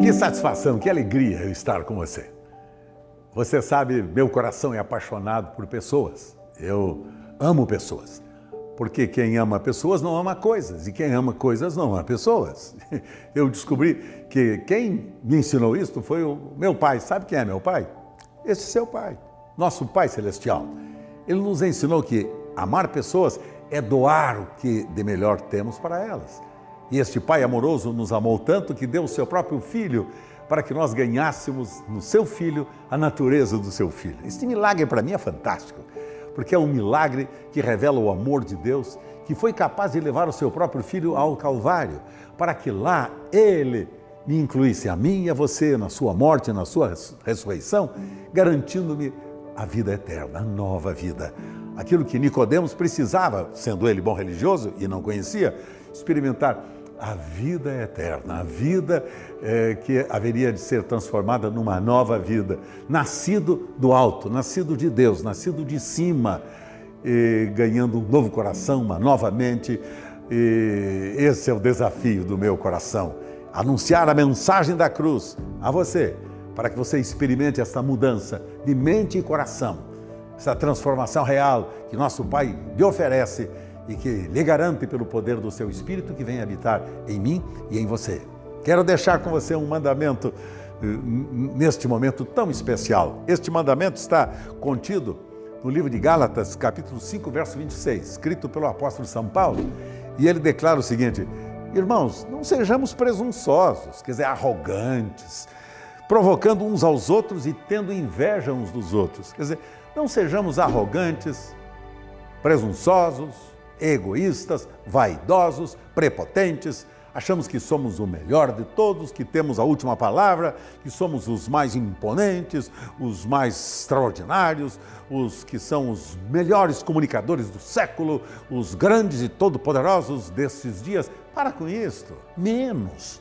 Que satisfação, que alegria eu estar com você. Você sabe, meu coração é apaixonado por pessoas. Eu amo pessoas. Porque quem ama pessoas não ama coisas, e quem ama coisas não ama pessoas. Eu descobri que quem me ensinou isso foi o meu pai. Sabe quem é meu pai? Esse seu pai, nosso Pai Celestial. Ele nos ensinou que amar pessoas é doar o que de melhor temos para elas. E este Pai amoroso nos amou tanto que deu o seu próprio Filho para que nós ganhássemos no seu Filho a natureza do seu Filho. Este milagre para mim é fantástico, porque é um milagre que revela o amor de Deus, que foi capaz de levar o seu próprio Filho ao Calvário, para que lá Ele me incluísse a mim e a você na sua morte, na sua ressurreição, garantindo-me a vida eterna, a nova vida. Aquilo que Nicodemos precisava, sendo ele bom religioso e não conhecia, experimentar a vida eterna, a vida é, que haveria de ser transformada numa nova vida, nascido do alto, nascido de Deus, nascido de cima, ganhando um novo coração, uma nova mente. E esse é o desafio do meu coração: anunciar a mensagem da cruz a você, para que você experimente essa mudança de mente e coração, essa transformação real que nosso Pai lhe oferece e que lhe garante pelo poder do seu Espírito que vem habitar em mim e em você. Quero deixar com você um mandamento eh, neste momento tão especial. Este mandamento está contido no livro de Gálatas, capítulo 5, verso 26, escrito pelo apóstolo São Paulo, e ele declara o seguinte: Irmãos, não sejamos presunçosos, quer dizer, arrogantes, provocando uns aos outros e tendo inveja uns dos outros. Quer dizer, não sejamos arrogantes, presunçosos, egoístas, vaidosos, prepotentes, achamos que somos o melhor de todos, que temos a última palavra, que somos os mais imponentes, os mais extraordinários, os que são os melhores comunicadores do século, os grandes e todo-poderosos desses dias. Para com isto, menos.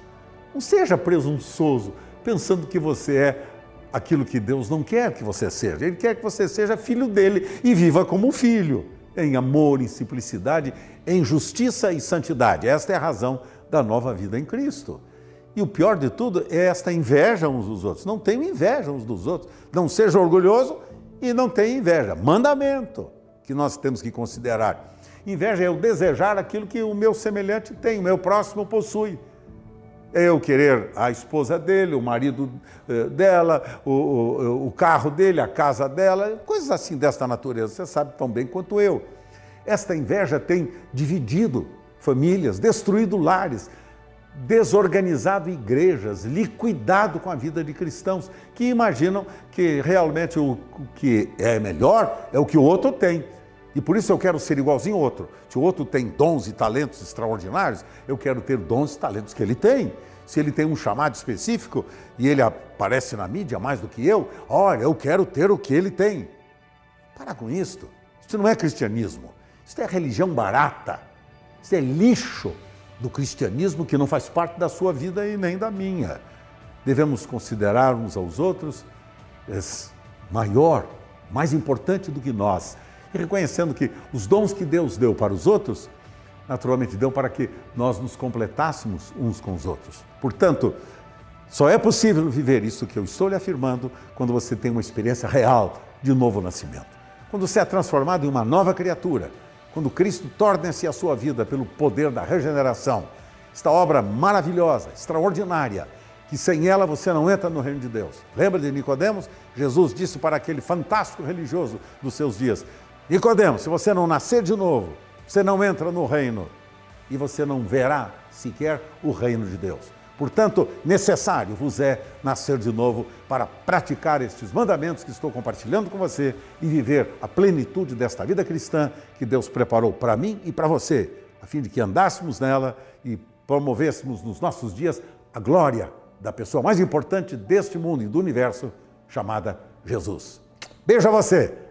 Não seja presunçoso, pensando que você é aquilo que Deus não quer que você seja. Ele quer que você seja filho dele e viva como filho em amor, em simplicidade, em justiça e santidade. Esta é a razão da nova vida em Cristo. E o pior de tudo é esta inveja uns dos outros. Não tenham inveja uns dos outros. Não seja orgulhoso e não tenha inveja. Mandamento que nós temos que considerar. Inveja é eu desejar aquilo que o meu semelhante tem, o meu próximo possui. Eu querer a esposa dele, o marido eh, dela, o, o, o, carro dele, a casa dela, coisas assim desta natureza. Você sabe tão bem quanto eu. Esta inveja tem dividido famílias, destruído lares, desorganizado igrejas, liquidado com a vida de cristãos que imaginam que realmente o que é melhor é o que o outro tem. E por isso eu quero ser igualzinho ao outro. Se o outro tem dons e talentos extraordinários, eu quero ter dons e talentos que ele tem. Se ele tem um chamado específico e ele aparece na mídia mais do que eu, olha, eu quero ter o que ele tem. Para com isto. Isso não é cristianismo. Isso é religião barata. Isso é lixo do cristianismo que não faz parte da sua vida e nem da minha. Devemos considerar uns aos outros maior, mais importante do que nós e reconhecendo que os dons que Deus deu para os outros, naturalmente deu para que nós nos completássemos uns com os outros. Portanto, só é possível viver isso que eu estou lhe afirmando quando você tem uma experiência real de novo nascimento. Quando você é transformado em uma nova criatura, quando Cristo torna-se a sua vida pelo poder da regeneração, esta obra maravilhosa, extraordinária, que sem ela você não entra no reino de Deus. Lembra de Nicodemos? Jesus disse para aquele fantástico religioso dos seus dias: Nicodemos, se você não nascer de novo, você não entra no reino e você não verá sequer o reino de Deus. Portanto, necessário vos é nascer de novo para praticar estes mandamentos que estou compartilhando com você e viver a plenitude desta vida cristã que Deus preparou para mim e para você, a fim de que andássemos nela e promovêssemos nos nossos dias a glória da pessoa mais importante deste mundo e do universo, chamada Jesus. Beijo a você!